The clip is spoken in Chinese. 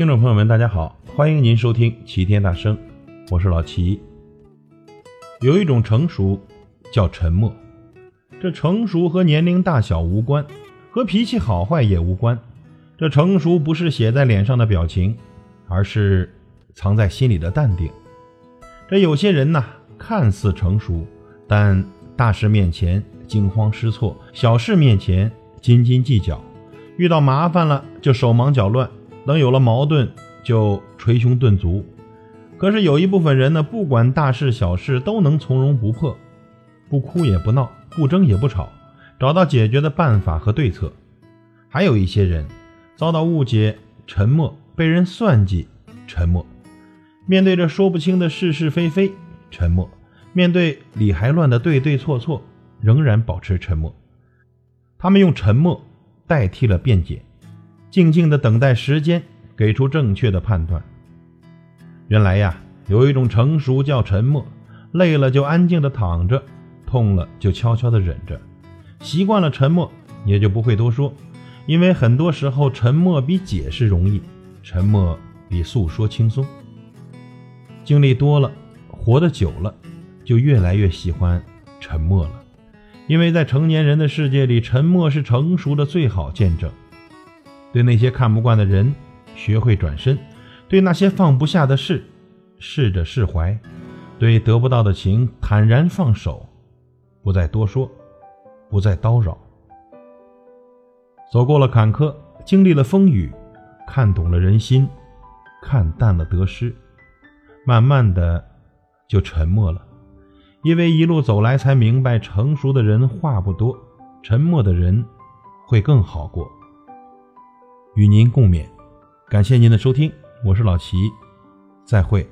听众朋友们，大家好，欢迎您收听齐天大圣，我是老齐。有一种成熟叫沉默，这成熟和年龄大小无关，和脾气好坏也无关。这成熟不是写在脸上的表情，而是藏在心里的淡定。这有些人呐，看似成熟，但大事面前惊慌失措，小事面前斤斤计较，遇到麻烦了就手忙脚乱。等有了矛盾，就捶胸顿足。可是有一部分人呢，不管大事小事都能从容不迫，不哭也不闹，不争也不吵，找到解决的办法和对策。还有一些人遭到误解，沉默；被人算计，沉默；面对着说不清的是是非非，沉默；面对理还乱的对对错错，仍然保持沉默。他们用沉默代替了辩解。静静的等待时间给出正确的判断。原来呀，有一种成熟叫沉默，累了就安静的躺着，痛了就悄悄的忍着，习惯了沉默，也就不会多说，因为很多时候沉默比解释容易，沉默比诉说轻松。经历多了，活得久了，就越来越喜欢沉默了，因为在成年人的世界里，沉默是成熟的最好见证。对那些看不惯的人，学会转身；对那些放不下的事，试着释怀；对得不到的情，坦然放手，不再多说，不再叨扰。走过了坎坷，经历了风雨，看懂了人心，看淡了得失，慢慢的就沉默了。因为一路走来，才明白，成熟的人话不多，沉默的人会更好过。与您共勉，感谢您的收听，我是老齐，再会。